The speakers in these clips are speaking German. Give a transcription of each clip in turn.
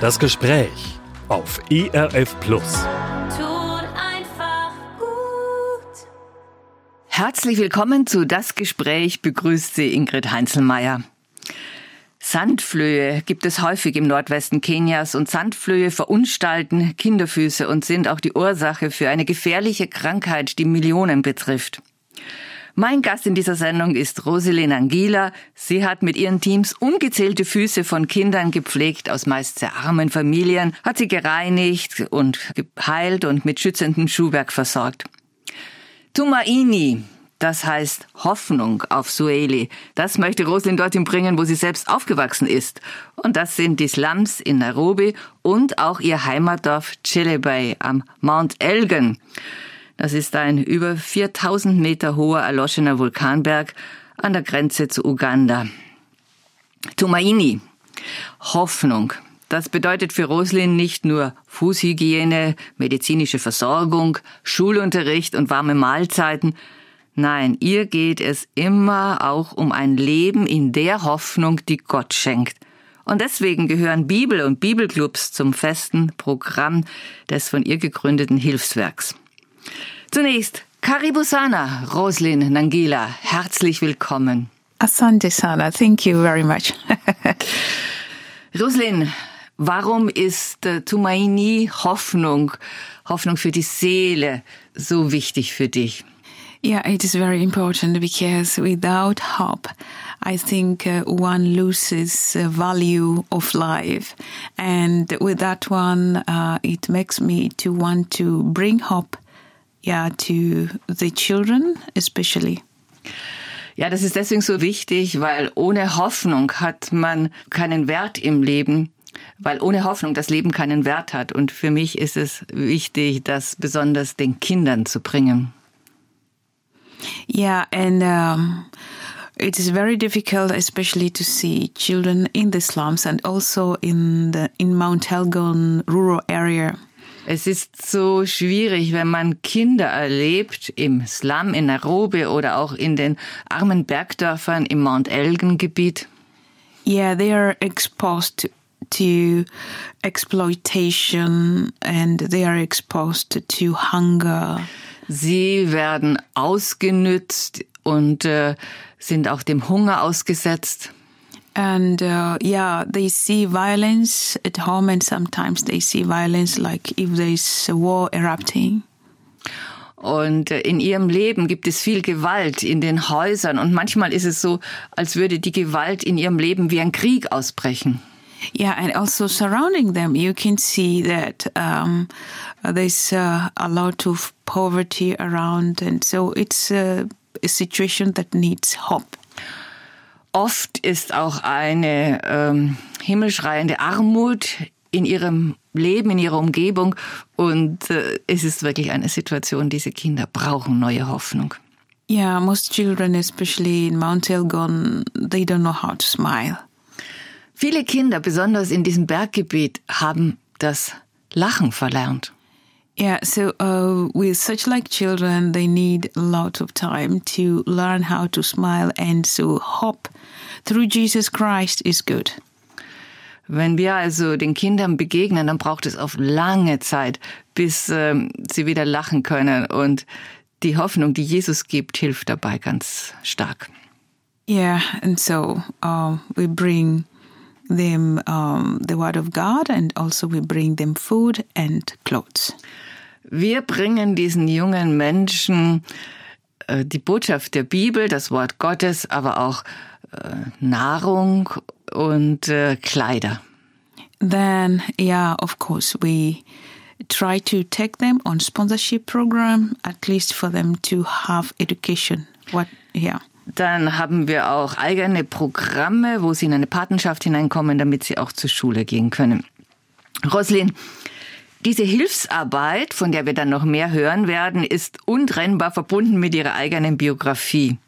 Das Gespräch auf ERF Plus. Tut einfach gut. Herzlich willkommen zu Das Gespräch, begrüßt Sie Ingrid Heinzelmeier. Sandflöhe gibt es häufig im Nordwesten Kenias und Sandflöhe verunstalten Kinderfüße und sind auch die Ursache für eine gefährliche Krankheit, die Millionen betrifft. Mein Gast in dieser Sendung ist Roselyn Angila. Sie hat mit ihren Teams ungezählte Füße von Kindern gepflegt aus meist sehr armen Familien, hat sie gereinigt und geheilt und mit schützendem Schuhwerk versorgt. Tumaini, das heißt Hoffnung auf Sueli. Das möchte Roslin dorthin bringen, wo sie selbst aufgewachsen ist. Und das sind die Slums in Nairobi und auch ihr Heimatdorf Chilebay am Mount Elgin. Das ist ein über 4000 Meter hoher erloschener Vulkanberg an der Grenze zu Uganda. Tumaini. Hoffnung. Das bedeutet für Roslin nicht nur Fußhygiene, medizinische Versorgung, Schulunterricht und warme Mahlzeiten. Nein, ihr geht es immer auch um ein Leben in der Hoffnung, die Gott schenkt. Und deswegen gehören Bibel und Bibelclubs zum festen Programm des von ihr gegründeten Hilfswerks. Zunächst Karibu Sana, Roslin Nangila, herzlich willkommen. Asante Sana, thank you very much. Roslin, warum ist äh, Tumaini Hoffnung, Hoffnung für die Seele so wichtig für dich? Yeah, it is very important because without hope, I think uh, one loses uh, value of life. And with that one, uh, it makes me to want to bring hope, yeah, to the children especially. Ja, das ist deswegen so wichtig, weil ohne Hoffnung hat man keinen Wert im Leben, weil ohne Hoffnung das Leben keinen Wert hat. Und für mich ist es wichtig, das besonders den Kindern zu bringen. Yeah, and um, it is very difficult, especially to see children in the slums and also in the in Mount Elgon rural area. Es ist so schwierig, wenn man Kinder erlebt im Slum in Nairobi oder auch in den armen Bergdörfern im Mount Elgin Gebiet. Yeah, they are exposed to exploitation and they are exposed to hunger. Sie werden ausgenützt und äh, sind auch dem Hunger ausgesetzt. And uh, yeah, they see violence at home, and sometimes they see violence like if there's a war erupting. Und äh, in ihrem Leben gibt es viel Gewalt in den Häusern und manchmal ist es so, als würde die Gewalt in ihrem Leben wie ein Krieg ausbrechen. Yeah, and also surrounding them, you can see that um, there's uh, a lot of poverty around, and so it's uh, a situation that needs hope. Oft ist auch eine ähm, himmelschreiende Armut in ihrem Leben, in ihrer Umgebung und äh, es ist wirklich eine Situation, diese Kinder brauchen neue Hoffnung. Yeah, most children, especially in Mount Elgon, they don't know how to smile. Viele Kinder, besonders in diesem Berggebiet, haben das Lachen verlernt. Yeah, so uh, with such like children, they need a lot of time to learn how to smile, and so hope through Jesus Christ is good. Wenn wir also den Kindern begegnen, dann braucht es auf lange Zeit, bis ähm, sie wieder lachen können. Und die Hoffnung, die Jesus gibt, hilft dabei ganz stark. Yeah, and so uh, we bring them um, the Word of God, and also we bring them food and clothes. Wir bringen diesen jungen Menschen äh, die Botschaft der Bibel, das Wort Gottes, aber auch äh, Nahrung und äh, Kleider. Then, yeah, of course, we try to take them on sponsorship program, at least for them to have education. What, yeah. Dann haben wir auch eigene Programme, wo sie in eine Patenschaft hineinkommen, damit sie auch zur Schule gehen können. Roslin, diese Hilfsarbeit, von der wir dann noch mehr hören werden, ist untrennbar verbunden mit ihrer eigenen Biografie.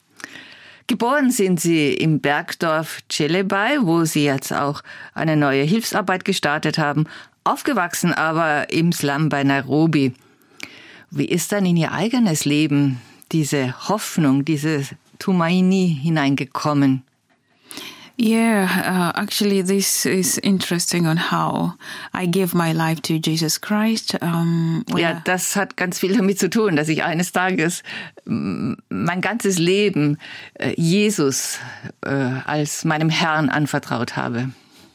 Geboren sind sie im Bergdorf Chelebei, wo sie jetzt auch eine neue Hilfsarbeit gestartet haben, aufgewachsen aber im Slum bei Nairobi. Wie ist dann in ihr eigenes Leben diese Hoffnung, diese Tumaini hineingekommen? Yeah, uh, actually, this is interesting on how I gave my life to Jesus Christ. Um, Ja, das hat ganz viel damit zu tun, dass ich eines Tages mein ganzes Leben äh, Jesus äh, als meinem Herrn anvertraut habe.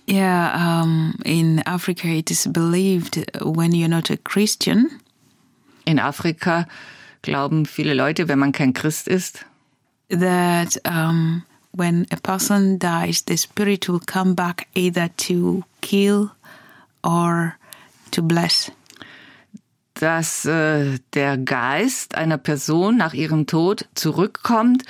Yeah, um, in Africa, it is believed when you're not a Christian, In Afrika glauben viele Leute, wenn man kein Christ ist, that um, when a person dies, the spirit will come back either to kill or to bless. dass äh, der Geist einer Person nach ihrem Tod zurückkommt,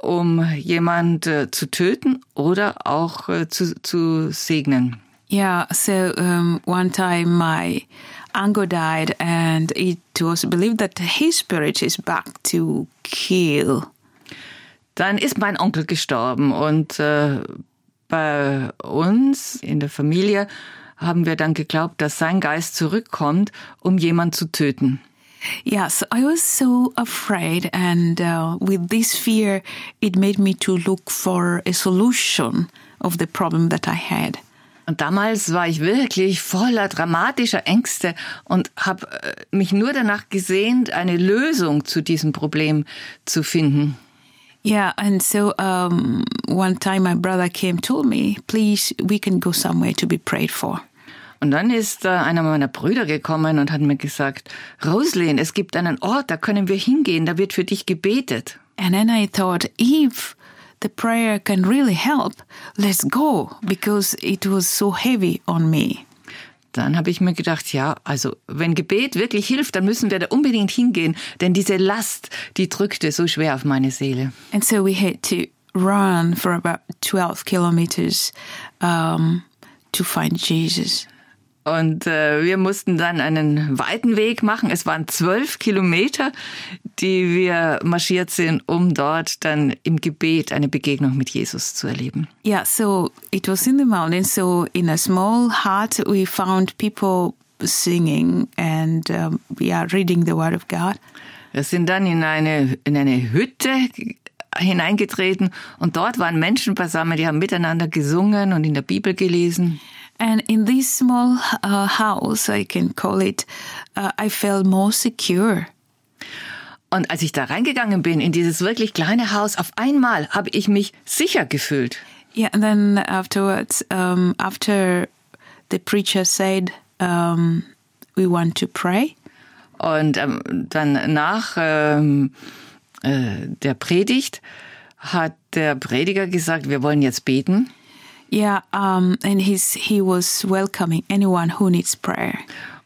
um jemand äh, zu töten oder auch äh, zu, zu segnen. Yeah, so um, one time my uncle died, and it was believed that his spirit is back to kill. Dann ist mein Onkel gestorben und äh, bei uns in der Familie haben wir dann geglaubt, dass sein Geist zurückkommt, um jemand zu töten. Yeah, so I was so afraid, and uh, with this fear, it made me to look for a solution of the problem that I had. Und damals war ich wirklich voller dramatischer Ängste und habe äh, mich nur danach gesehnt, eine Lösung zu diesem Problem zu finden. Yeah, and so um, one time my brother came, told me, please, we can go somewhere to be prayed for. Und dann ist äh, einer meiner Brüder gekommen und hat mir gesagt, Roslyn, es gibt einen Ort, da können wir hingehen, da wird für dich gebetet. And then I thought, if the prayer can really help, let's go, because it was so heavy on me. Dann habe ich mir gedacht, ja, also wenn Gebet wirklich hilft, dann müssen wir da unbedingt hingehen, denn diese Last, die drückte so schwer auf meine Seele. And so we had to run for about 12 kilometers um, to find Jesus. Und äh, wir mussten dann einen weiten Weg machen. Es waren zwölf Kilometer, die wir marschiert sind, um dort dann im Gebet eine Begegnung mit Jesus zu erleben. Yeah, so it was in the mountains. So in a small hut, we found people singing and um, yeah, reading the Word of God. Wir sind dann in eine, in eine Hütte hineingetreten und dort waren Menschen beisammen, die haben miteinander gesungen und in der Bibel gelesen. And in this small uh, house, I can call it, uh, I felt more secure. Und als ich da reingegangen bin in dieses wirklich kleine Haus, auf einmal habe ich mich sicher gefühlt. Yeah, and then afterwards, um, after the preacher said, um, we want to pray, Und ähm, dann nach ähm, äh, der Predigt hat der Prediger gesagt, wir wollen jetzt beten. yeah, um, and he's, he was welcoming anyone who needs prayer.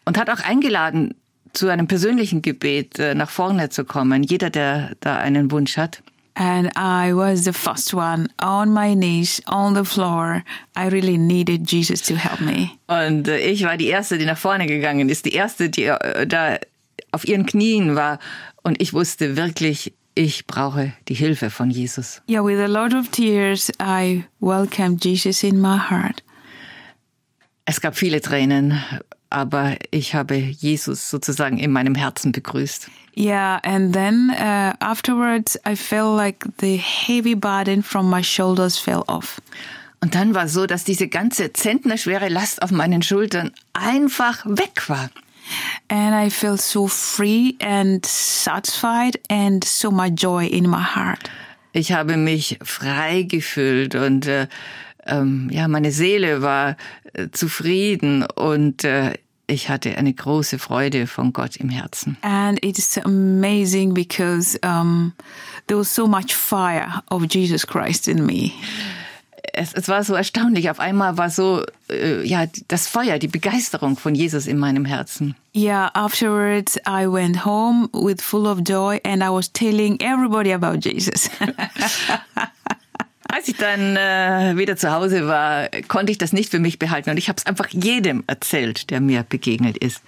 Und hat auch eingeladen, zu einem persönlichen Gebet äh, nach vorne zu kommen. Jeder, der da einen Wunsch hat. And I was the first one on my knees on the floor. I really needed Jesus to help me. Und äh, ich war die Erste, die nach vorne gegangen ist. Die Erste, die äh, da auf ihren Knien war. Und ich wusste wirklich, ich brauche die Hilfe von Jesus. Yeah, with a lot of tears, I welcomed Jesus in my heart. Es gab viele Tränen, aber ich habe Jesus sozusagen in meinem Herzen begrüßt. Yeah, and then uh, afterwards, I felt like the heavy burden from my shoulders fell off. Und dann war so, dass diese ganze zentnerschwere Last auf meinen Schultern einfach weg war. And I felt so free and satisfied and so much joy in my heart. Ich habe mich frei gefühlt und äh, ähm, ja, meine Seele war äh, zufrieden und äh, ich hatte eine große Freude von Gott im Herzen. And it's amazing because um, there was so much fire of Jesus Christ in me. Es, es war so erstaunlich. Auf einmal war so äh, ja das Feuer, die Begeisterung von Jesus in meinem Herzen. Yeah, afterwards I went home with full of joy and I was telling everybody about Jesus. Als ich dann äh, wieder zu Hause war, konnte ich das nicht für mich behalten und ich habe es einfach jedem erzählt, der mir begegnet ist.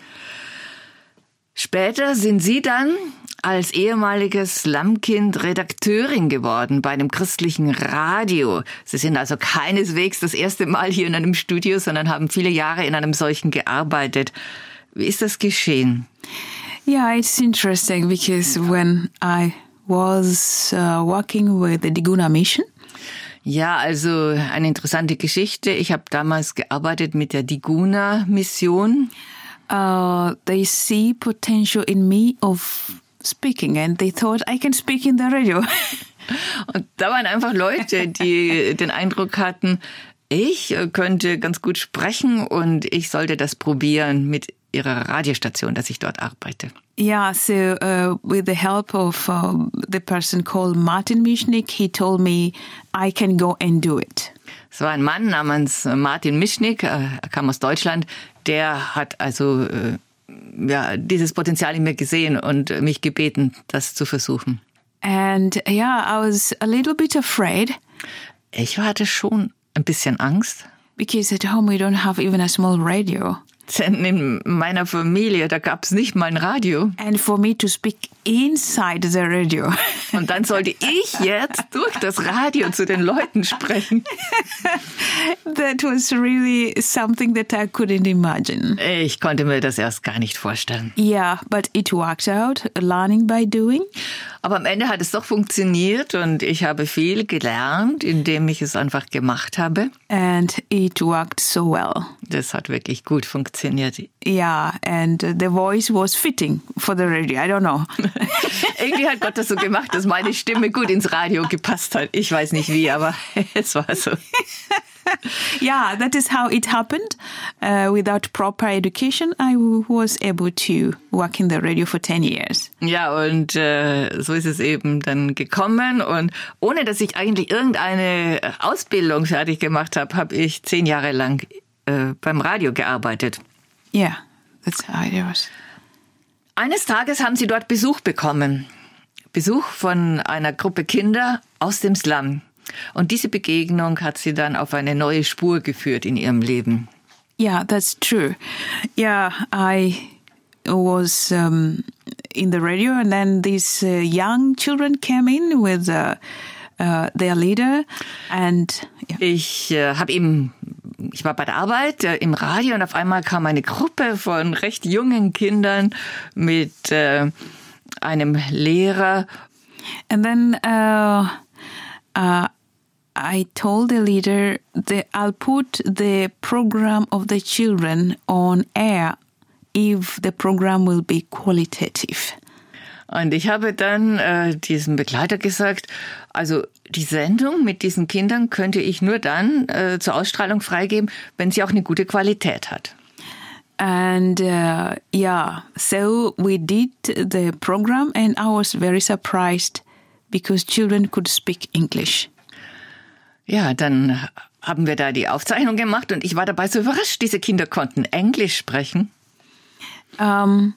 Später sind Sie dann als ehemaliges Slumkind Redakteurin geworden bei einem christlichen Radio. Sie sind also keineswegs das erste Mal hier in einem Studio, sondern haben viele Jahre in einem solchen gearbeitet. Wie ist das geschehen? yeah, it's interesting because when I was uh, working with the Diguna Mission, Ja, also eine interessante Geschichte. Ich habe damals gearbeitet mit der Diguna-Mission. Uh, they see potential in me of speaking, and they thought I can speak in the radio. Und da waren einfach Leute, die den Eindruck hatten, ich könnte ganz gut sprechen und ich sollte das probieren mit ihrer Radiostation, dass ich dort arbeite. Yeah, so uh, with the help of uh, the person called Martin Mischnik, he told me I can go and do it. Es war ein Mann namens Martin Mischnik, äh, er kam aus Deutschland, der hat also äh, ja, dieses Potenzial in mir gesehen und mich gebeten, das zu versuchen. And yeah, I was a little bit afraid Ich hatte schon ein bisschen Angst, because at home we don't have even a small radio. Denn in meiner Familie, da gab es nicht mal ein Radio. And for me to speak inside the radio. Und dann sollte ich jetzt durch das Radio zu den Leuten sprechen. that was really something that I couldn't imagine. Ich konnte mir das erst gar nicht vorstellen. Yeah, but it worked out, learning by doing. Aber am Ende hat es doch funktioniert und ich habe viel gelernt, indem ich es einfach gemacht habe. And it worked so well. Das hat wirklich gut funktioniert. Yeah, and the voice was fitting for the radio. I don't know. Irgendwie hat Gott das so gemacht, dass meine Stimme gut ins Radio gepasst hat. Ich weiß nicht wie, aber es war so. yeah, that is how it happened. Uh, without proper education, I was able to work in the radio for 10 years. Ja, und äh, so ist es eben dann gekommen. Und ohne dass ich eigentlich irgendeine Ausbildung fertig gemacht habe, habe ich zehn Jahre lang äh, beim Radio gearbeitet. Yeah, that's how it was. Eines Tages haben sie dort Besuch bekommen. Besuch von einer Gruppe Kinder aus dem Slum. Und diese Begegnung hat sie dann auf eine neue Spur geführt in ihrem Leben. Yeah, that's true. Yeah, I was um, in the radio, and then these uh, young children came in with uh, uh, their leader, and yeah. Ich äh, habe ihm, ich war bei der Arbeit äh, im Radio und auf einmal kam eine Gruppe von recht jungen Kindern mit äh, einem Lehrer and then uh, uh, I told the leader that I'll put the program of the children on air if the program will be qualitative. Und ich habe dann äh, diesem Begleiter gesagt, also die Sendung mit diesen Kindern könnte ich nur dann äh, zur Ausstrahlung freigeben, wenn sie auch eine gute Qualität hat. And uh, yeah, so we did the program, and I was very surprised because children could speak English. Ja, dann haben wir da die Aufzeichnung gemacht und ich war dabei so überrascht, diese Kinder konnten Englisch sprechen. Um,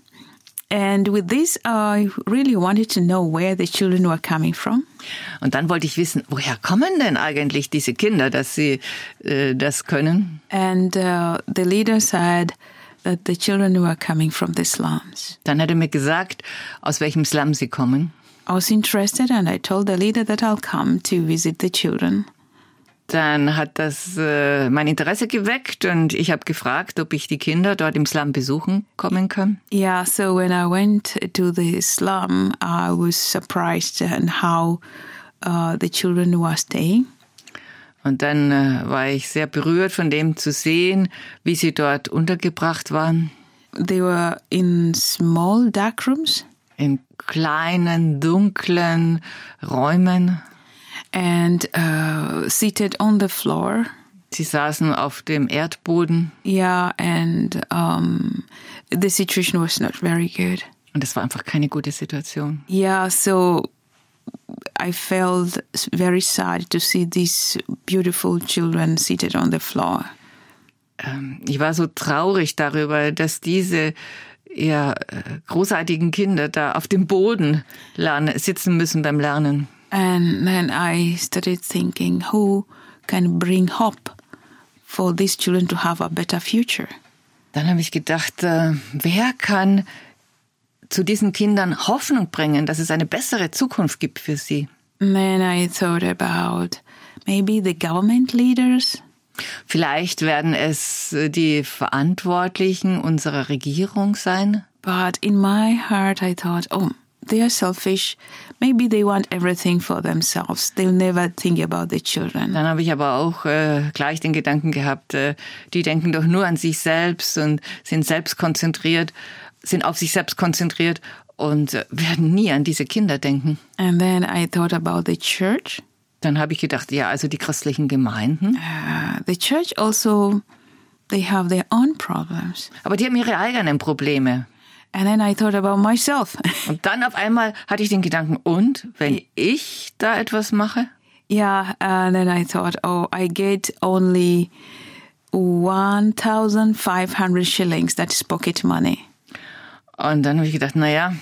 and with this, I really wanted to know where the children were coming from. Und dann wollte ich wissen, woher kommen denn eigentlich diese Kinder, dass sie äh, das können? And uh, the leader said that the children were coming from the slums. Dann hat er mir gesagt, aus welchem Slum sie kommen. I was interested and I told the leader that I'll come to visit the children. Dann hat das äh, mein Interesse geweckt und ich habe gefragt, ob ich die Kinder dort im Slum besuchen kommen kann. Yeah, so when I went to the slum, I was surprised at how uh, the children were staying. Und dann äh, war ich sehr berührt von dem zu sehen, wie sie dort untergebracht waren. They were in small dark rooms In kleinen, dunklen Räumen. And uh, seated on the floor. Sie saßen auf dem Erdboden Yeah, and um, the situation was not very good. und es war einfach keine gute Situation. Yeah, so I felt very sad to see these beautiful children seated on the floor. Ähm, ich war so traurig darüber, dass diese ja, äh, großartigen Kinder da auf dem Boden lernen, sitzen müssen beim Lernen. And then I started thinking who can bring hope for these children to have a better future. Dann habe ich gedacht, äh, wer kann zu diesen Kindern Hoffnung bringen, dass es eine bessere Zukunft gibt für sie? And then I thought about maybe the government leaders. Vielleicht werden es äh, die Verantwortlichen unserer Regierung sein. But in my heart, I thought, oh, they are selfish. Maybe they want everything for themselves. They'll never think about the children. Dann habe ich aber auch äh, gleich den Gedanken gehabt, äh, die denken doch nur an sich selbst und sind selbst konzentriert, sind auf sich selbst konzentriert und äh, werden nie an diese Kinder denken. And then I thought about the church. Dann habe ich gedacht, ja, also die christlichen Gemeinden. Uh, the church also, they have their own problems. Aber die haben ihre eigenen Probleme. And then I thought about myself. Und dann auf einmal hatte ich den Gedanken, und wenn ich da etwas mache? yeah, and then I thought, oh, I get only 1,500 shillings. That is pocket money. Und dann habe ich gedacht, na ja,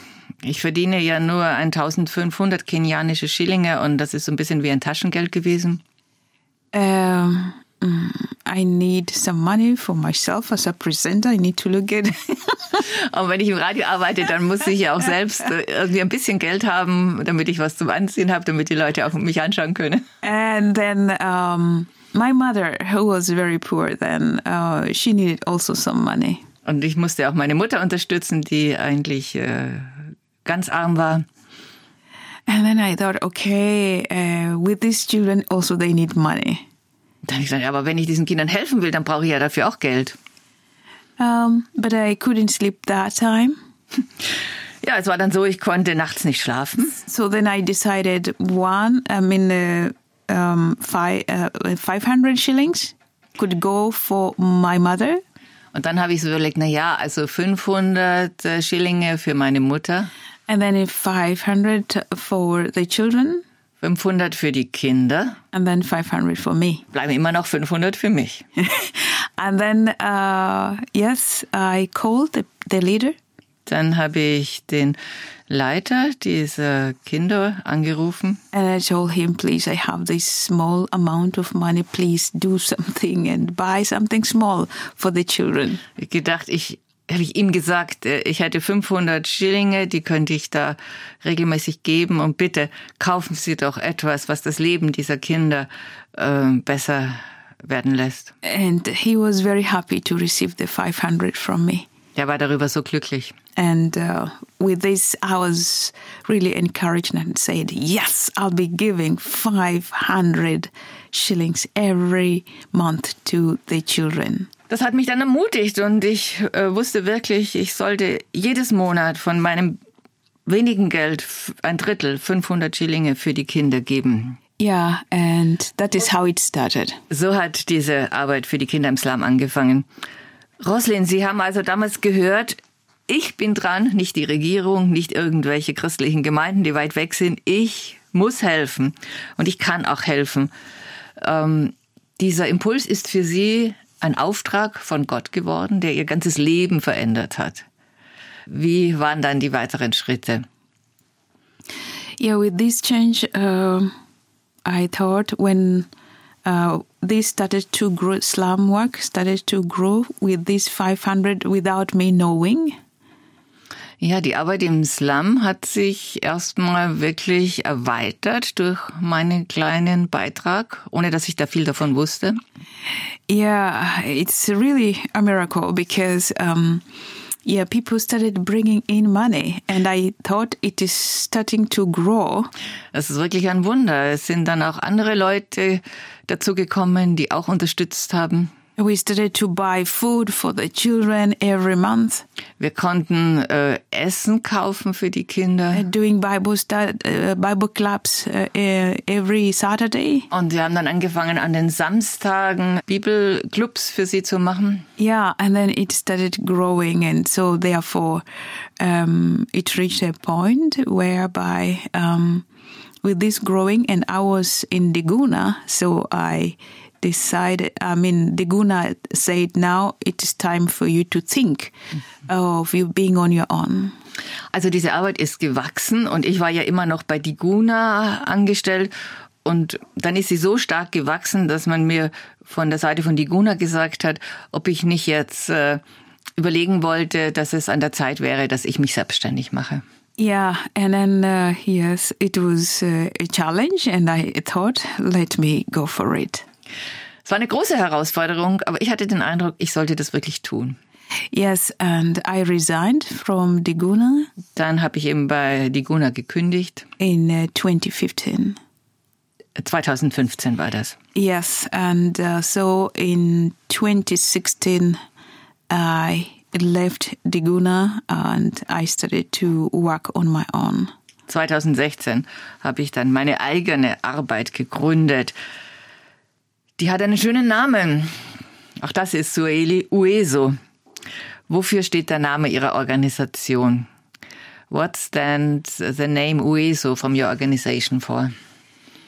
ich verdiene ja nur 1500 kenianische Schillinge und das ist so ein bisschen wie ein Taschengeld gewesen. Um, mm, I need some money for myself as a presenter. I need to look good. Und wenn ich im Radio arbeite, dann muss ich ja auch selbst äh, irgendwie ein bisschen Geld haben, damit ich was zum Anziehen habe, damit die Leute auch mich anschauen können. and then um, my mother, who was very poor then, uh, she needed also some money. Und ich musste auch meine Mutter unterstützen, die eigentlich äh, ganz arm war. And then I thought, okay, uh, with these children also they need money. Dann habe ich gesagt, aber wenn ich diesen Kindern helfen will, dann brauche ich ja dafür auch Geld. Um, but I couldn't sleep that time. Ja, es war dann so, ich konnte nachts nicht schlafen. So then I decided one, I mean, uh, um, five, uh, 500 shillings could go for my mother. Und dann habe ich so überlegt, na ja, also 500 äh, Schillinge für meine Mutter, And then if 500 for the children, 500 für die Kinder, and then 500 for me. bleiben immer noch 500 für mich. And then, uh, yes, I called the, the leader. Dann habe ich den Leiter dieser Kinder angerufen And I told him, please, I have this small amount of money. Please do something and buy something small for the children. Ich gedacht, ich habe ich ihm gesagt, äh, ich hätte 500 Schillinge, die könnte ich da regelmäßig geben und bitte kaufen Sie doch etwas, was das Leben dieser Kinder äh, besser werden lässt. And he was very happy to receive the 500 from me. Er war darüber so glücklich. And uh, with this, I was really encouraged and said, Yes, I'll be giving 500 shillings every month to the children. Das hat mich dann ermutigt und ich äh, wusste wirklich, ich sollte jedes Monat von meinem wenigen Geld ein Drittel, 500 Schillinge für die Kinder geben. Yeah, and that is how it started. So hat diese Arbeit für die Kinder im Slum angefangen. Roslin, Sie haben also damals gehört, ich bin dran, nicht die Regierung, nicht irgendwelche christlichen Gemeinden, die weit weg sind. Ich muss helfen und ich kann auch helfen. Ähm, dieser Impuls ist für Sie ein Auftrag von Gott geworden, der Ihr ganzes Leben verändert hat. Wie waren dann die weiteren Schritte? Yeah, with this change, uh, I thought when uh, this started to grow, slum work started to grow with this 500 without me knowing. Ja, die Arbeit im Slum hat sich erstmal wirklich erweitert durch meinen kleinen Beitrag, ohne dass ich da viel davon wusste. Yeah, it's really a miracle because, um, yeah, people started bringing in money, and I thought it is starting to grow. Das ist wirklich ein Wunder. Es sind dann auch andere Leute dazugekommen, die auch unterstützt haben. We started to buy food for the children every month, Wir konnten äh, Essen kaufen für die Kinder. uh, doing Bible stud- uh, Bible clubs uh, every Saturday. Und wir haben dann angefangen, an den Samstagen Bibelclubs für sie zu machen. Yeah, and then it started growing, and so therefore, um, it reached a point whereby, um, with this growing, and I was in Diguna, so I decided. I mean, Diguna said, "Now it is time for you to think of you being on your own." Also diese Arbeit ist gewachsen und ich war ja immer noch bei Diguna angestellt und dann ist sie so stark gewachsen, dass man mir von der Seite von Diguna gesagt hat, ob ich nicht jetzt äh, überlegen wollte, dass es an der Zeit wäre, dass ich mich selbstständig mache. Yeah, and then uh, yes, it was uh, a challenge, and I thought, "Let me go for it." Es war eine große Herausforderung, aber ich hatte den Eindruck, ich sollte das wirklich tun. Yes, and I resigned from Diguna Dann habe ich eben bei Diguna gekündigt. in uh, 2015. 2015 war das. Yes, and uh, so in 2016, I left Diguna and I started to work on my own. 2016 habe ich dann meine eigene Arbeit gegründet. Die hat einen schönen Namen. Auch das ist Sueli Ueso. Wofür steht der Name Ihrer Organisation? What stands the name Ueso from your organization for?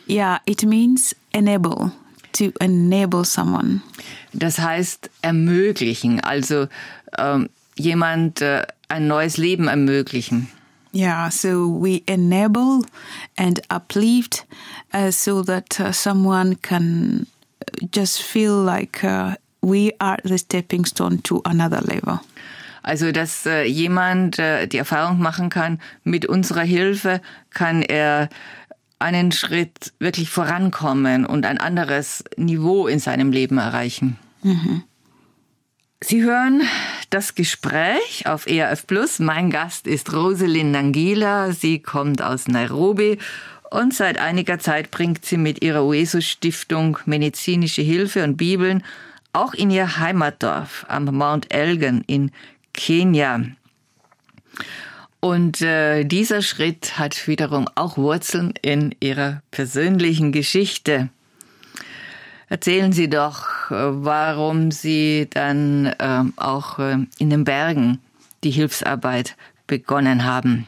Yeah, it means enable, to enable someone. Das heißt ermöglichen, also ähm, jemand äh, ein neues Leben ermöglichen. Yeah, so we enable and uplift uh, so that uh, someone can just feel like uh, we are the stepping stone to another level. Also, dass äh, jemand äh, die Erfahrung machen kann, mit unserer Hilfe kann er einen Schritt wirklich vorankommen und ein anderes Niveau in seinem Leben erreichen. Sie hören das Gespräch auf ERF Plus. Mein Gast ist Rosalind Nangila. Sie kommt aus Nairobi und seit einiger Zeit bringt sie mit ihrer Ueso Stiftung medizinische Hilfe und Bibeln auch in ihr Heimatdorf am Mount Elgin in Kenia. Und äh, dieser Schritt hat wiederum auch Wurzeln in ihrer persönlichen Geschichte. Erzählen Sie doch, äh, warum Sie dann äh, auch in den Bergen die Hilfsarbeit begonnen haben.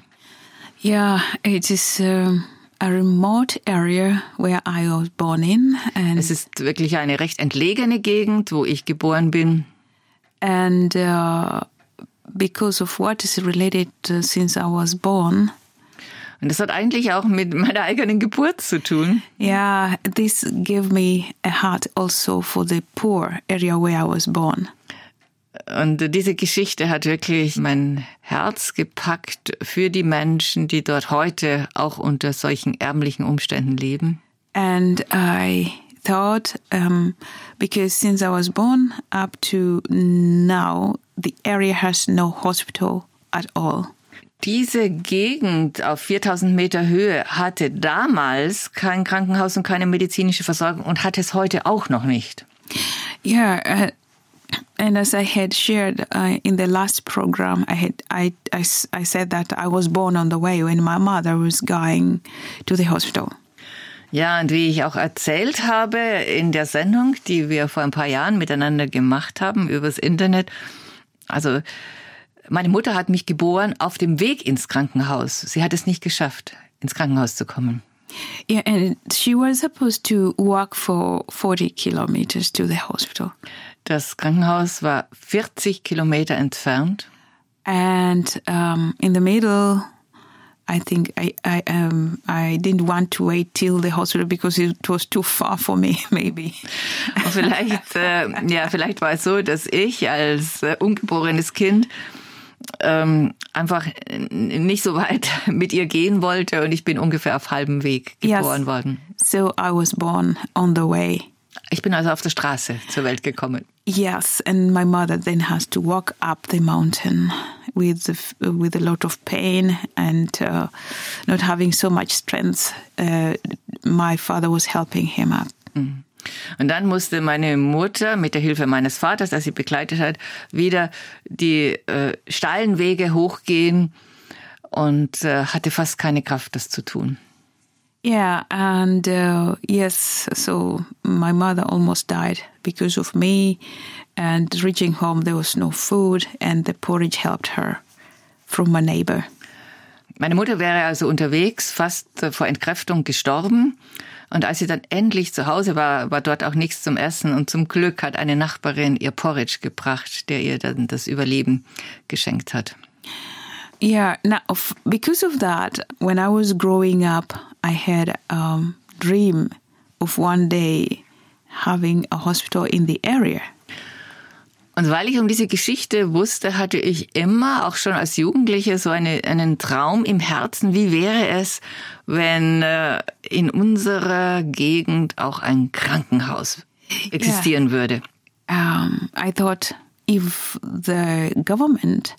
Yeah, it is um, a remote area where I was born in, and Es ist wirklich eine recht entlegene Gegend, wo ich geboren bin. and uh, because of what is related uh, since I was born, Und das hat eigentlich auch mit meiner eigenen Geburt zu tun. yeah, this gave me a heart also for the poor area where I was born. Und diese Geschichte hat wirklich mein Herz gepackt für die Menschen, die dort heute auch unter solchen ärmlichen Umständen leben. And I thought, um, because since I was born up to now, the area has no hospital at all. Diese Gegend auf 4000 Meter Höhe hatte damals kein Krankenhaus und keine medizinische Versorgung und hat es heute auch noch nicht. Yeah, uh, and as I had shared uh, in the last program, I had I, I I said that I was born on the way when my mother was going to the hospital. Ja, und wie ich auch erzählt habe in der Sendung, die wir vor ein paar Jahren miteinander gemacht haben übers Internet, also meine Mutter hat mich geboren auf dem Weg ins Krankenhaus. Sie hat es nicht geschafft, ins Krankenhaus zu kommen. Yeah, and she was supposed to walk for 40 kilometers to the hospital. Das Krankenhaus war 40 Kilometer entfernt. and um, in the middle i think I, I um i didn't want to wait till the hospital because it was too far for me maybe vielleicht, äh, ja, vielleicht war es so, dass ich als äh, ungeborenes Kind ähm, einfach nicht so weit mit ihr gehen wollte und ich bin ungefähr auf halbem Weg Yes. geboren worden. so i was born on the way Ich bin also auf der Straße zur Welt gekommen. yes and my mother then has to walk up the mountain with the, with a lot of pain and uh, not having so much strength uh, my father was helping him up Und dann musste meine Mutter mit der Hilfe meines Vaters, der sie begleitet hat, wieder die äh, steilen Wege hochgehen und äh, hatte fast keine Kraft, das zu tun. Yeah, and uh, yes, so my mother almost died because of me. And reaching home, there was no food, and the porridge helped her from my neighbor. Meine Mutter wäre also unterwegs, fast äh, vor Entkräftung gestorben. Und als sie dann endlich zu Hause war, war dort auch nichts zum Essen. Und zum Glück hat eine Nachbarin ihr Porridge gebracht, der ihr dann das Überleben geschenkt hat. Yeah, now because of that, when I was growing up, I had a dream of one day having a hospital in the area. Und weil ich um diese Geschichte wusste, hatte ich immer, auch schon als Jugendliche, so eine, einen Traum im Herzen. Wie wäre es, wenn äh, in unserer Gegend auch ein Krankenhaus existieren würde? um, I thought if the government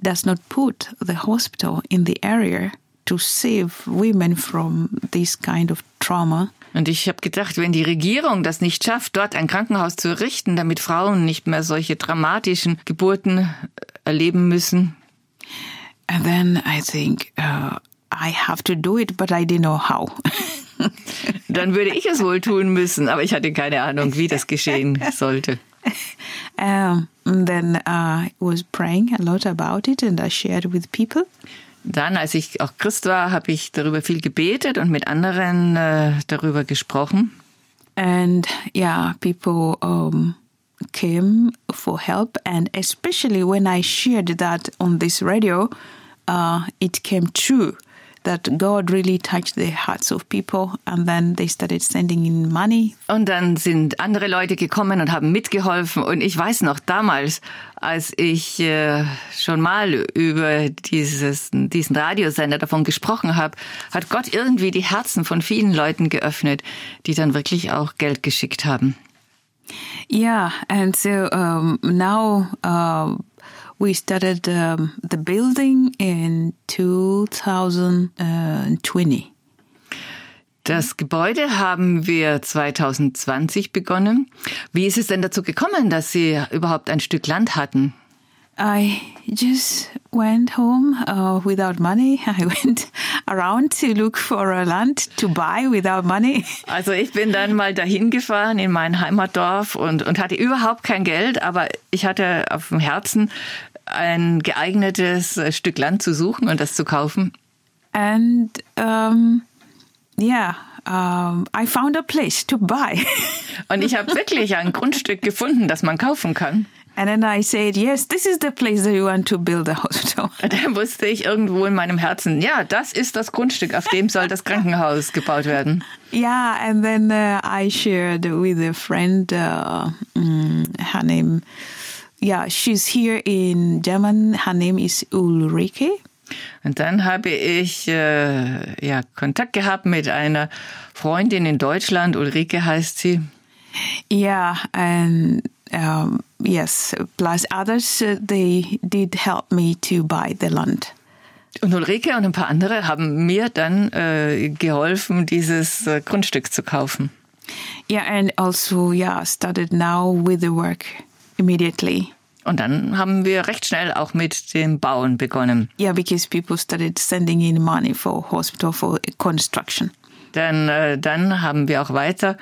does not put the hospital in the area to save women from this kind of trauma, Und ich habe gedacht, wenn die Regierung das nicht schafft, dort ein Krankenhaus zu errichten, damit Frauen nicht mehr solche dramatischen Geburten äh, erleben müssen, and then I think uh, I have to do it, but I didn't know how. dann würde ich es wohl tun müssen. Aber ich hatte keine Ahnung, wie das geschehen sollte. um, and then uh, I was praying a lot about it, and I shared with people. Dann, als ich auch Christ war, habe ich darüber viel gebetet und mit anderen äh, darüber gesprochen. and yeah people um, came for help and especially when i shared that on this radio uh, it came true that god really touched the hearts of people and then they started sending in money Und dann sind andere Leute gekommen und haben mitgeholfen. Und ich weiß noch damals, als ich äh, schon mal über dieses, diesen Radiosender davon gesprochen habe, hat Gott irgendwie die Herzen von vielen Leuten geöffnet, die dann wirklich auch Geld geschickt haben. yeah and so um, now uh, we started um, the building in 2020 Das Gebäude haben wir 2020 begonnen. Wie ist es denn dazu gekommen, dass Sie überhaupt ein Stück Land hatten? I just went home uh, without money. I went around to look for a land to buy without money. Also ich bin dann mal dahin gefahren in mein Heimatdorf und, und hatte überhaupt kein Geld, aber ich hatte auf dem Herzen, ein geeignetes äh, Stück Land zu suchen und das zu kaufen. And um, yeah, um, I found a place to buy. Und ich habe wirklich ein Grundstück gefunden, das man kaufen kann. and then I said, yes, this is the place that you want to build a hospital. Da wusste ich irgendwo in meinem Herzen, ja, das ist das Grundstück, auf dem soll das Krankenhaus gebaut werden. Yeah, and then uh, I shared with a friend, uh, mm, her name, yeah, she's here in German. Her name is Ulrike. Und dann habe ich äh, ja, Kontakt gehabt mit einer Freundin in Deutschland, Ulrike heißt sie. Yeah, and um, yes, plus others, uh, they did help me to buy the land. Und Ulrike und ein paar andere haben mir dann äh, geholfen, dieses äh, Grundstück zu kaufen. Yeah, and also, yeah, started now with the work immediately. Und dann haben wir recht schnell auch mit dem Bauen begonnen. Yeah, because people started sending in money for hospital for construction. Denn äh, dann haben wir auch weiter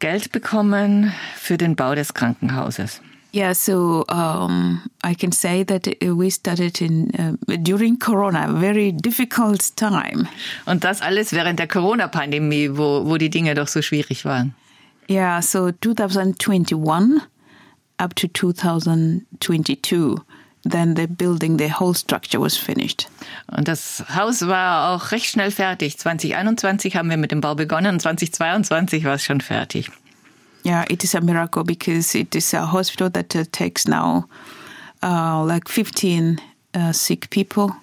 Geld bekommen für den Bau des Krankenhauses. Yeah, so um, I can say that uh, we started in uh, during Corona, very difficult time. Und das alles während der Corona-Pandemie, wo, wo die Dinge doch so schwierig waren. Yeah, so 2021 up to 2022, then the building, the whole structure was finished. Und das Haus war auch recht schnell fertig. 2021 haben wir mit dem Bau begonnen und 2022 war es schon fertig. Yeah, it is a miracle because it is a hospital that uh, takes now uh, like 15 uh, sick people.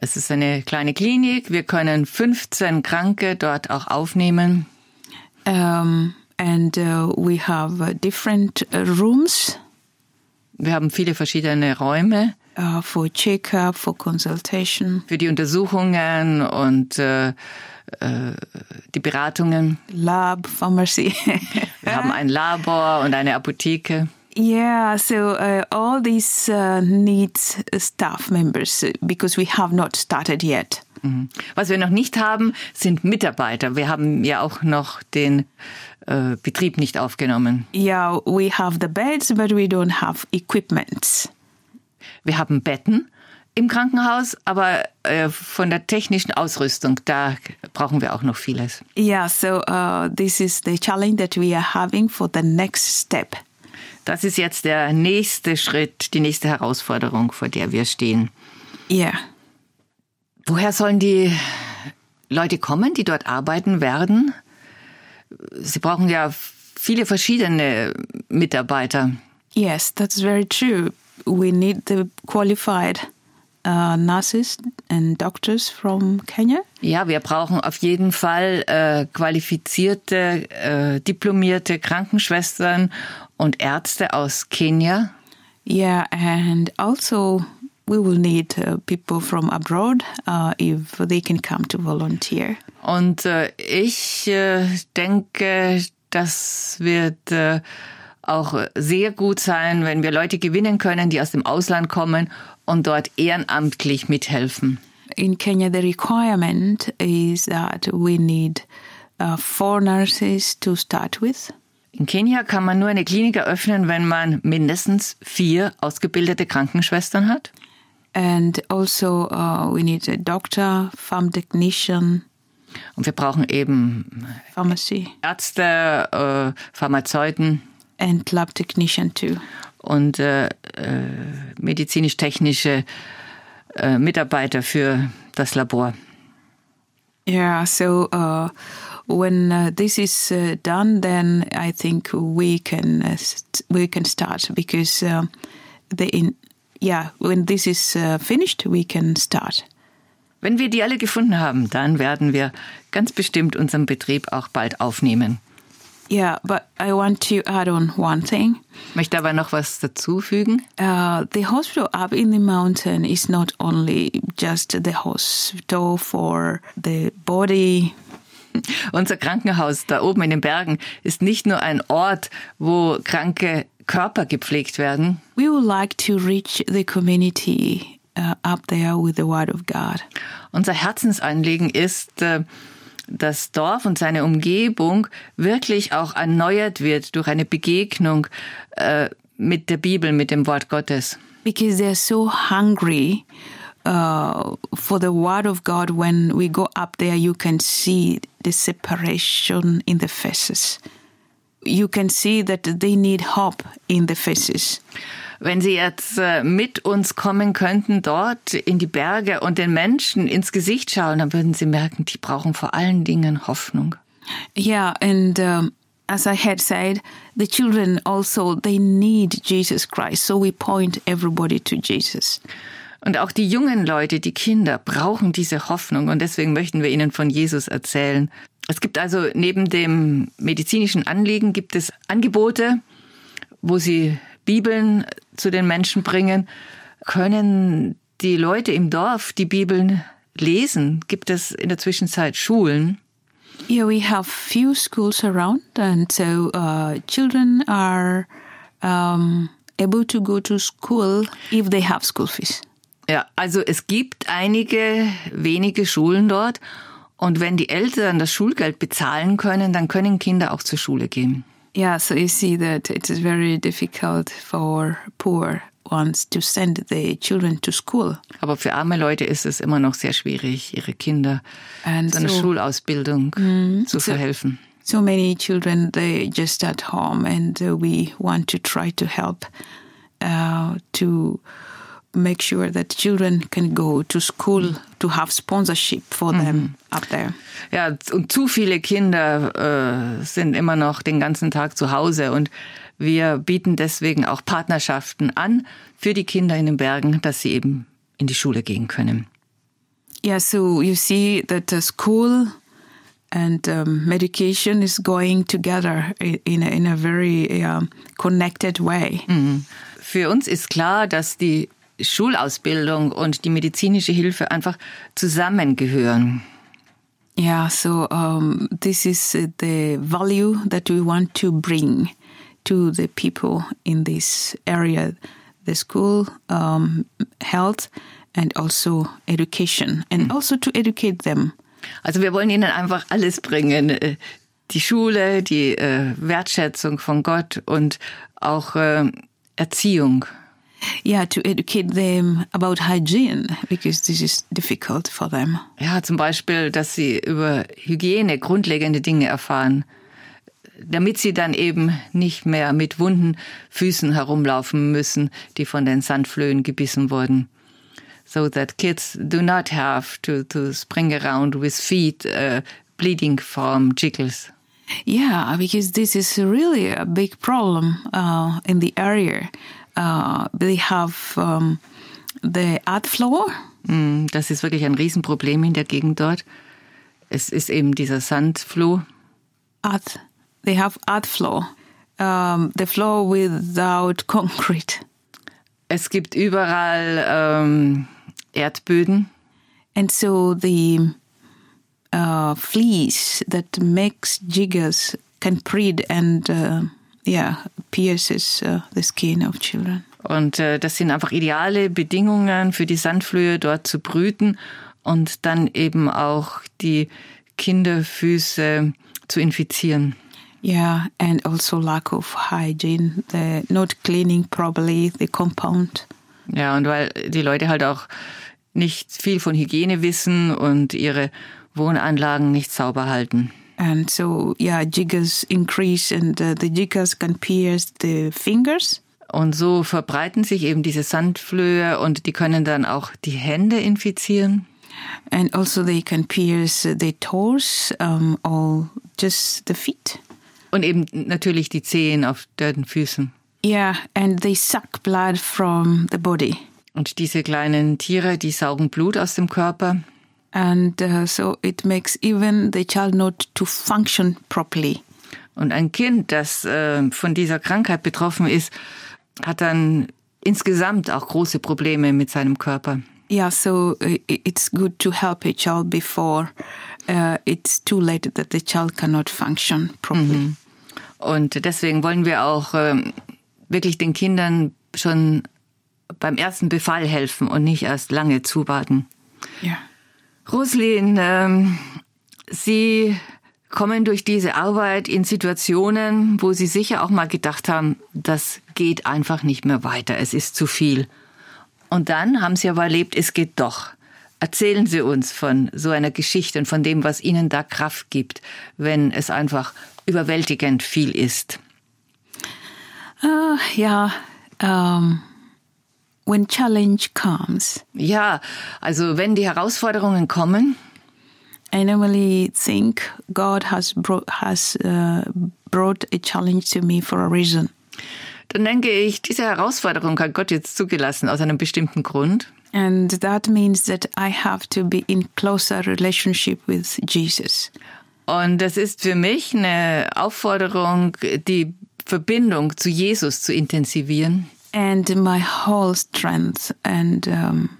Es ist eine kleine Klinik. Wir können 15 Kranke dort auch aufnehmen. Um, and uh, we have uh, different uh, rooms Wir haben viele verschiedene Räume uh, for checkup, for consultation, für die Untersuchungen und äh, die Beratungen. lab, pharmacy. Wir haben ein Labor und eine Apotheke. yeah, so uh, all these uh, needs staff members uh, because we have not started yet. Mhm. Was wir noch nicht haben, sind Mitarbeiter. Wir haben ja auch noch den äh, Betrieb nicht aufgenommen. Yeah, we have the beds, but we don't have equipment. Wir haben Betten im Krankenhaus, aber äh, von der technischen Ausrüstung, da brauchen wir auch noch vieles. Yeah, so uh, this is the challenge that we are having for the next step. Das ist jetzt der nächste Schritt, die nächste Herausforderung, vor der wir stehen. Yeah. Woher sollen die Leute kommen, die dort arbeiten werden? Sie brauchen ja viele verschiedene Mitarbeiter. Yes, that's very true. We need the qualified uh, nurses and doctors from Kenya. Ja, wir brauchen auf jeden Fall äh, qualifizierte, äh, diplomierte Krankenschwestern und Ärzte aus Kenia. Yeah, and also we will need uh, people from abroad uh, if they can come to volunteer. Und äh, ich äh, denke, das wird äh, auch sehr gut sein, wenn wir Leute gewinnen können, die aus dem Ausland kommen und dort ehrenamtlich mithelfen. In Kenya, the requirement is that we need uh, four nurses to start with. In Kenia kann man nur eine Klinik eröffnen, wenn man mindestens vier ausgebildete Krankenschwestern hat. And also, uh, we need a doctor, farm technician, Und wir brauchen eben pharmacy, Ärzte, äh, Pharmazeuten and lab technician too. und äh, äh, medizinisch-technische äh, Mitarbeiter für das Labor. Yeah, so uh, when uh, this is uh, done, then I think we can uh, st- we can start because uh, the in yeah when this is uh, finished, we can start. Wenn wir die alle gefunden haben, dann werden wir ganz bestimmt unseren Betrieb auch bald aufnehmen. Yeah, but I want to add on one thing. Ich möchte aber noch was dazufügen. Uh, the hospital up in the mountain is not only just the hospital for the body, Unser Krankenhaus da oben in den Bergen ist nicht nur ein Ort, wo kranke Körper gepflegt werden. we would like to reach the community uh, up there with the Word of God. Unser Herzensanliegen ist, äh, das Dorf und seine Umgebung wirklich auch erneuert wird durch eine Begegnung äh, mit der Bibel, mit dem Wort Gottes. because they're so hungry uh, for the word of God. When we go up there, you can see the separation in the faces. You can see that they need hope in the faces. Wenn Sie jetzt äh, mit uns kommen könnten, dort in die Berge und den Menschen ins Gesicht schauen, dann würden Sie merken, die brauchen vor allen Dingen Hoffnung. Yeah, and um, as I had said, the children also they need Jesus Christ. So we point everybody to Jesus. Und auch die jungen Leute, die Kinder, brauchen diese Hoffnung und deswegen möchten wir ihnen von Jesus erzählen. Es gibt also neben dem medizinischen Anliegen gibt es Angebote, wo sie Bibeln zu den Menschen bringen. Können die Leute im Dorf die Bibeln lesen? Gibt es in der Zwischenzeit Schulen? Yeah, we have few schools around, and so uh, children are um, able to go to school if they have school fees. Ja, also es gibt einige wenige Schulen dort und wenn die Eltern das Schulgeld bezahlen können, dann können Kinder auch zur Schule gehen. Yeah, so you see that it is very difficult for poor ones to send the children to school. Aber für arme Leute ist es immer noch sehr schwierig, ihre Kinder And zu einer so- Schulausbildung zu verhelfen. So many children they just at home, and uh, we want to try to help uh, to make sure that children can go to school to have sponsorship for them up there. Ja, und zu viele Kinder äh, sind immer noch den ganzen Tag zu Hause und wir bieten deswegen auch Partnerschaften an für die Kinder in den Bergen, dass sie eben in die Schule gehen können. Yeah, so you see that uh, school and um, medication is going together in a, in a very um, connected way. Für uns ist klar, dass die Schulausbildung und die medizinische Hilfe einfach zusammengehören. Yeah, so um, this is the value that we want to bring to the people in this area the school, um, health, and also education, and also to educate them. Also wir wollen ihnen einfach alles bringen. Äh, Die Schule, die äh, Wertschätzung von Gott und auch äh, Erziehung. Yeah, to educate them about hygiene because this is difficult for them. Ja, zum Beispiel, dass sie über Hygiene grundlegende Dinge erfahren, damit sie dann eben nicht mehr mit wunden Füßen herumlaufen müssen, die von den Sandflöhen gebissen wurden. So that kids do not have to, to spring around with feet uh, bleeding from jiggles. Yeah, because this is really a big problem uh, in the area. Uh, they have um, the earth floor, Mm, Das ist wirklich ein Riesenproblem in der Gegend dort. Es ist eben dieser Sandfloh. earth. They have earth floor, um, the floor without concrete. Es gibt überall ähm, Erdböden. And so the uh, fleas that makes jiggers can breed and uh, yeah pierces uh, the skin of children. Und äh, das sind einfach ideale Bedingungen für die Sandflöhe, dort zu brüten und dann eben auch die Kinderfüße zu infizieren. Yeah, and also lack of hygiene, the not cleaning properly the compound. Ja, und weil die Leute halt auch nicht viel von Hygiene wissen und ihre Wohnanlagen nicht sauber halten. And so, yeah, jiggers increase and uh, the jiggers can pierce the fingers. Und so verbreiten sich eben diese Sandflöhe und die können dann auch die Hände infizieren. And also they can pierce the toes um, or just the feet. Und eben natürlich die Zehen auf den Füßen. Yeah, and they suck blood from the body. Und diese kleinen Tiere, die saugen Blut aus dem Körper. And uh, so it makes even the child not to function properly. Und ein Kind, das äh, von dieser Krankheit betroffen ist, hat dann insgesamt auch große Probleme mit seinem Körper. Yeah, so it's good to help a child before uh, it's too late that the child cannot function properly. Und deswegen wollen wir auch ähm, wirklich den Kindern schon beim ersten Befall helfen und nicht erst lange zuwarten. Yeah. Roslin, ähm, Sie kommen durch diese Arbeit in Situationen, wo Sie sicher auch mal gedacht haben, das geht einfach nicht mehr weiter, es ist zu viel. Und dann haben Sie aber erlebt, es geht doch. Erzählen Sie uns von so einer Geschichte und von dem, was Ihnen da Kraft gibt, wenn es einfach überwältigend viel ist. Uh, yeah, um, when challenge comes, Ja, also wenn die Herausforderungen kommen, I normally think God has brought, has uh, brought a challenge to me for a reason. dann denke ich, diese Herausforderung hat Gott jetzt zugelassen aus einem bestimmten Grund. And that means that I have to be in closer relationship with Jesus. Und das ist für mich eine Aufforderung, die Verbindung zu Jesus zu intensivieren. And my whole strength and um,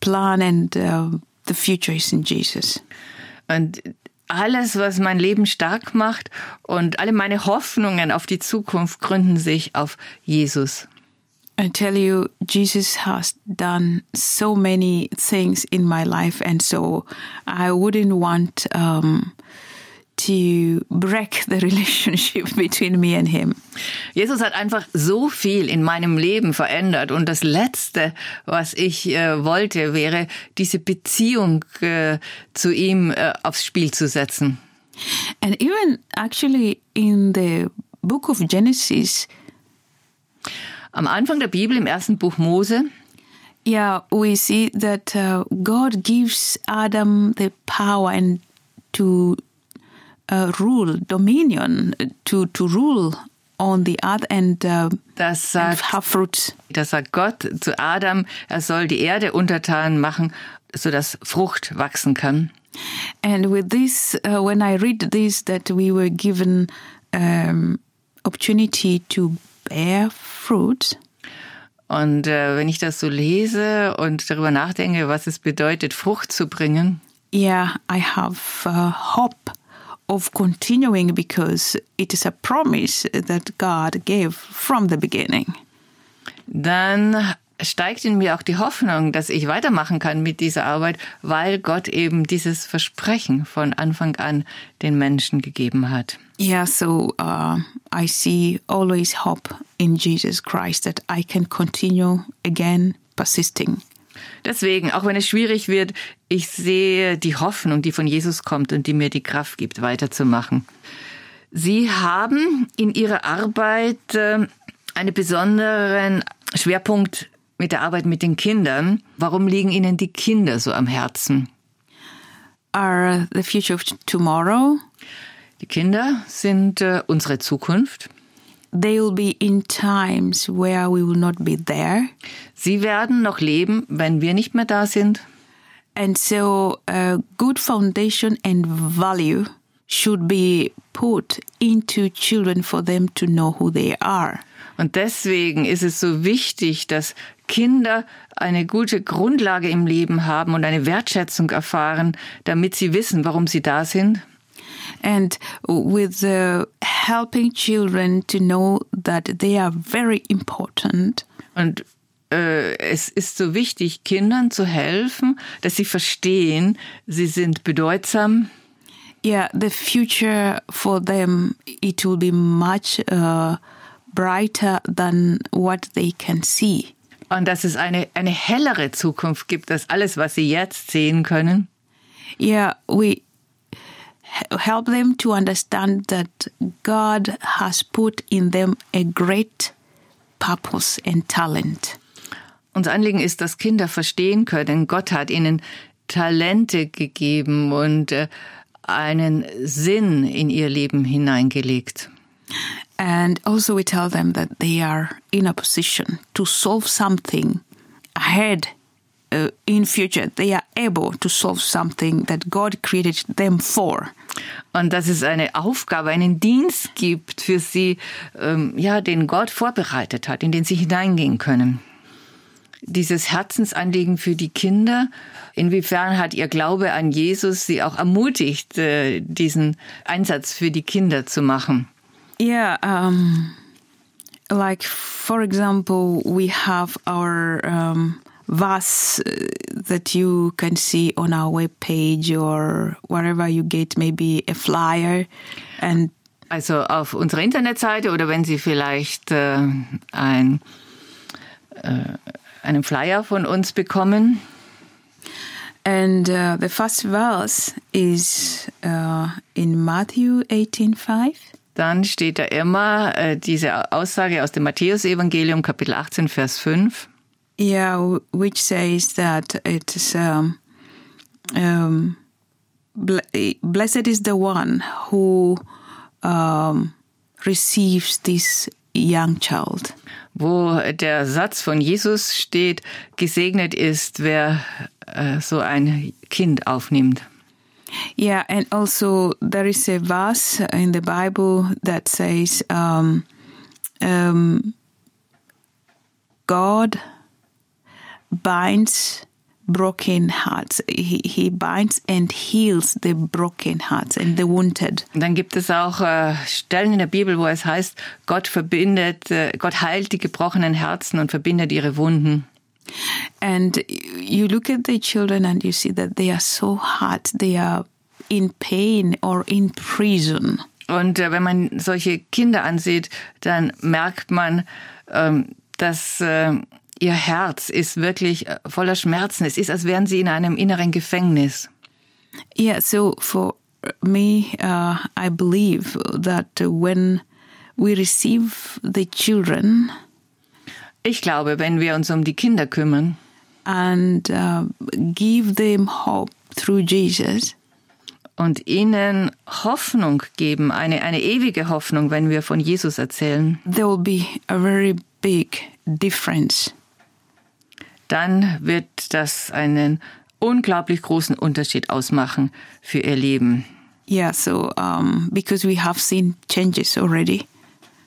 plan and uh, the future is in Jesus. Und alles, was mein Leben stark macht und alle meine Hoffnungen auf die Zukunft gründen sich auf Jesus. I tell you, Jesus has done so many things in my life, and so I wouldn't want um, to break the relationship between me and Him. Jesus hat einfach so viel in meinem Leben verändert und das Letzte, was ich äh, wollte, wäre diese Beziehung äh, zu ihm äh, aufs Spiel zu setzen. And even actually in the book of Genesis, Am Anfang der Bibel im ersten Buch Mose yeah, we see that uh, God gives Adam the power and to uh, rule, dominion, to to rule on the earth and, uh, Das and sagt, have fruits. das sagt Gott zu Adam, er soll die Erde untertan machen, sodass Frucht wachsen kann. And with this, uh, when I read this, that we were given um, opportunity to bear fruit, Und äh, wenn ich das so lese und darüber nachdenke, was es bedeutet, Frucht zu bringen, yeah, I have uh, hope of continuing because it is a promise that God gave from the beginning. dann steigt in mir auch die Hoffnung, dass ich weitermachen kann mit dieser Arbeit, weil Gott eben dieses Versprechen von Anfang an den Menschen gegeben hat. Yeah, so uh, I see always hope in Jesus Christ that I can continue again persisting. Deswegen, auch wenn es schwierig wird, ich sehe die Hoffnung, die von Jesus kommt und die mir die Kraft gibt, weiterzumachen. Sie haben in Ihrer Arbeit äh, einen besonderen Schwerpunkt mit der Arbeit mit den Kindern. Warum liegen Ihnen die Kinder so am Herzen? Are the future of tomorrow? Die Kinder sind äh, unsere Zukunft. They will be in times where we will not be there. Sie werden noch leben, wenn wir nicht mehr da sind. And so a good foundation and value should be put into children for them to know who they are. Und deswegen ist es so wichtig, dass Kinder eine gute Grundlage im Leben haben und eine Wertschätzung erfahren, damit sie wissen, warum sie da sind. And with uh, helping children to know that they are very important. Und äh, es ist so wichtig, Kindern zu helfen, dass sie verstehen, sie sind bedeutsam. Yeah, the future for them it will be much uh, brighter than what they can see. Und dass es eine, eine hellere Zukunft gibt, als alles, was sie jetzt sehen können. Yeah, we help them to understand that God has put in them a great purpose and talent. Unser Anliegen ist, dass Kinder verstehen können, Gott hat ihnen Talente gegeben und äh, einen Sinn in ihr Leben hineingelegt. And also we tell them that they are in a position to solve something ahead uh, in future. They are able to solve something that God created them for. Und dass es eine Aufgabe, einen Dienst gibt für sie, ähm, ja, den Gott vorbereitet hat, in den sie hineingehen können. Dieses Herzensanliegen für die Kinder, inwiefern hat ihr Glaube an Jesus sie auch ermutigt, äh, diesen Einsatz für die Kinder zu machen? Yeah, um, like for example, we have our um, verse uh, that you can see on our webpage or wherever you get maybe a flyer, and Also auf unserer Internetseite oder wenn Sie vielleicht äh, ein, äh, einen Flyer von uns bekommen. and uh, the first verse is uh, in Matthew eighteen five. Dann steht da immer äh, diese Aussage aus dem Matthäusevangelium Kapitel 18 Vers 5. Yeah, which says that it is um, um, blessed is the one who um, receives this young child. wo der Satz von Jesus steht, gesegnet ist, wer äh, so ein Kind aufnimmt. Yeah, and also there is a verse in the Bible that says, um, um, God binds broken hearts. He, he binds and heals the broken hearts and the wounded. Und dann gibt es auch äh, Stellen in der Bibel, wo es heißt, Gott verbindet, äh, Gott heilt die gebrochenen Herzen und verbindet ihre Wunden. And you look at the children and you see that they are so hurt. They are in pain or in prison. Und äh, wenn man solche Kinder ansieht, dann merkt man, ähm, dass äh, ihr Herz ist wirklich äh, voller Schmerzen. Es ist, als wären sie in einem inneren Gefängnis. Yeah, so for me, uh, I believe that when we receive the children Ich glaube, wenn wir uns um die Kinder kümmern and uh, give them hope through Jesus, und ihnen Hoffnung geben, eine, eine ewige Hoffnung, wenn wir von Jesus erzählen, there will be a very big difference. Dann wird das einen unglaublich großen Unterschied ausmachen für ihr Leben. Yeah, so um, because we have seen changes already.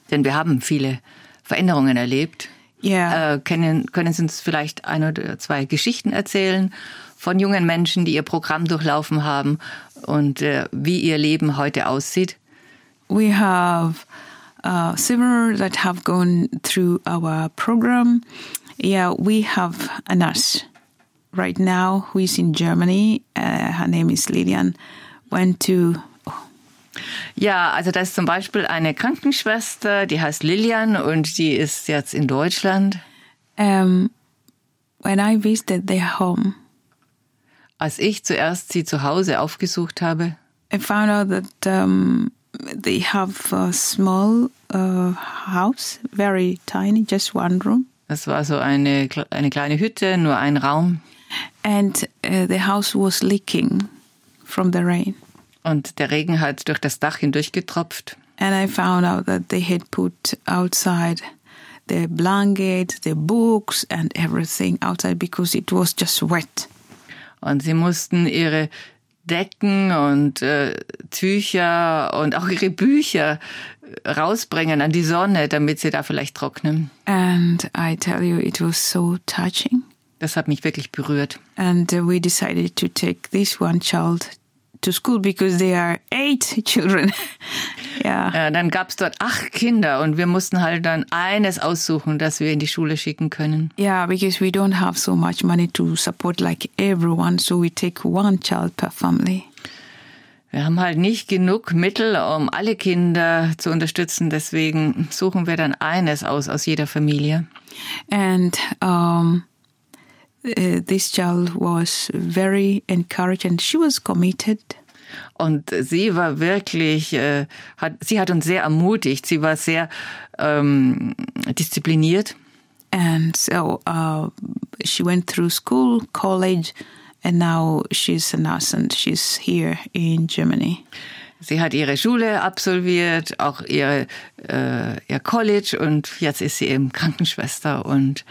Denn wir haben viele Veränderungen erlebt. Yeah. Äh, können, können Sie uns vielleicht ein oder zwei Geschichten erzählen von jungen Menschen, die ihr Programm durchlaufen haben und äh, wie ihr Leben heute aussieht? We have uh, several that have gone through our program. Yeah, we have a nurse right now who is in Germany. Uh, her name is Lilian. Went to Ja, also da ist zum Beispiel eine Krankenschwester, die heißt Lilian und die ist jetzt in Deutschland. um, when I visited their home. Als ich zuerst sie zu Hause aufgesucht habe, I found out that um, they have a small uh, house, very tiny, just one room, das war so eine, eine kleine Hütte, nur ein Raum. and uh, the house was leaking from the rain. Und der Regen hat durch das Dach hindurchgetropft. And I found out that they had put outside the blanket, the books, and everything outside because it was just wet. Und sie mussten ihre Decken und äh, Tücher und auch ihre Bücher rausbringen an die Sonne, damit sie da vielleicht trocknen. And I tell you, it was so touching. Das hat mich wirklich berührt. And uh, we decided to take this one child to school because there are eight children. ja. ja. Dann gab es dort acht Kinder und wir mussten halt dann eines aussuchen, das wir in die Schule schicken können. Yeah, because we don't have so much money to support like everyone, so we take one child per family. Wir haben halt nicht genug Mittel, um alle Kinder zu unterstützen. Deswegen suchen wir dann eines aus aus jeder Familie. And um, uh, this child was very encouraged and she was committed. Und sie war wirklich, äh, hat, sie hat uns sehr ermutigt. Sie war sehr ähm, diszipliniert. And so uh, she went through school, college, and now she's a nurse and she's here in Germany. Sie hat ihre Schule absolviert, auch ihre, äh, ihr College und jetzt ist sie eben Krankenschwester und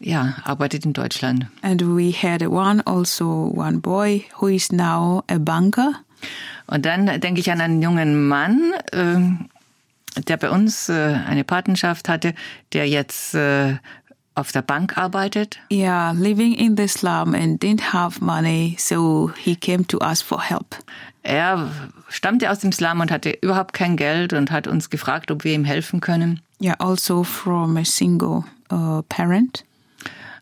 ja, arbeitet in Deutschland. And we had one also one boy who is now a banker. Und dann denke ich an einen jungen Mann, äh, der bei uns äh, eine Patenschaft hatte, der jetzt äh, auf der Bank arbeitet? Yeah, living in the slum and didn't have money, so he came to us for help. Er stammte aus dem Slum und hatte überhaupt kein Geld und hat uns gefragt, ob wir ihm helfen können. Yeah, also from a single uh, parent.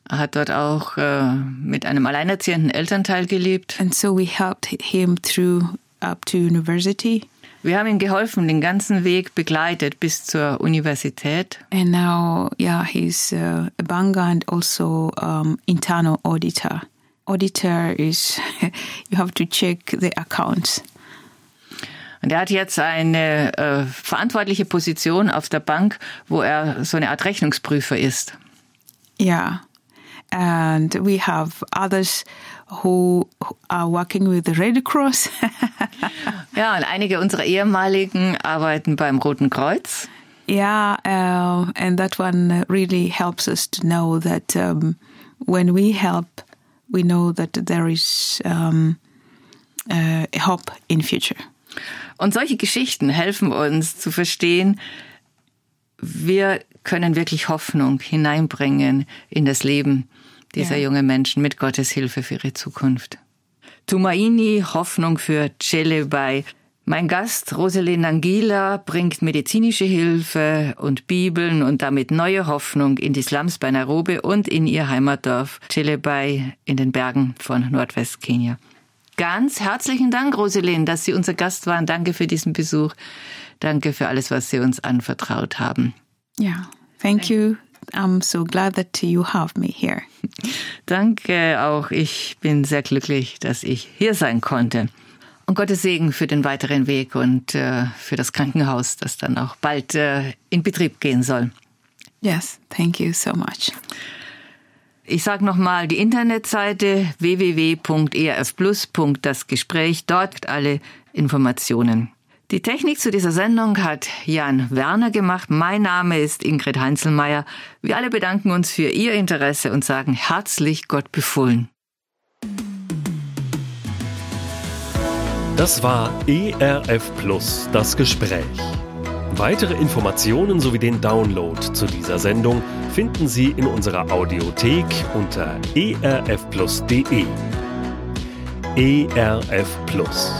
Er hat dort auch äh, mit einem alleinerziehenden Elternteil gelebt. And so we helped him through up to university. Wir haben ihm geholfen, den ganzen Weg begleitet bis zur Universität. And now, yeah, he's uh, a banker and also um, internal auditor. Auditor is you have to check the accounts. Und er hat jetzt eine äh, verantwortliche Position auf der Bank, wo er so eine Art Rechnungsprüfer ist. Yeah. And we have others who are working with the Red Cross. ja, und einige unserer ehemaligen arbeiten beim Roten Kreuz. Yeah, uh, and that one really helps us to know that um, when we help, we know that there is um, uh, hope in future. Und solche Geschichten helfen uns zu verstehen, wir können wirklich Hoffnung hineinbringen in das Leben dieser ja. jungen Menschen mit Gottes Hilfe für ihre Zukunft. Tumaini, Hoffnung für Celebai. Mein Gast Rosalind Angila bringt medizinische Hilfe und Bibeln und damit neue Hoffnung in die Slums bei Nairobi und in ihr Heimatdorf Celebai in den Bergen von Nordwestkenia. Ganz herzlichen Dank, Rosalind, dass Sie unser Gast waren. Danke für diesen Besuch. Danke für alles, was Sie uns anvertraut haben. Ja, thank you. I'm so glad that you have me here. Danke auch. Ich bin sehr glücklich, dass ich hier sein konnte. Und Gottes Segen für den weiteren Weg und äh, für das Krankenhaus, das dann auch bald äh, in Betrieb gehen soll. Yes, thank you so much. Ich sage nochmal die Internetseite www.erfplus.das Gespräch. Dort alle Informationen. Die Technik zu dieser Sendung hat Jan Werner gemacht. Mein Name ist Ingrid Heinzelmeier. Wir alle bedanken uns für Ihr Interesse und sagen herzlich Gott befohlen. Das war ERF Plus, das Gespräch. Weitere Informationen sowie den Download zu dieser Sendung finden Sie in unserer Audiothek unter erfplus.de. ERF Plus.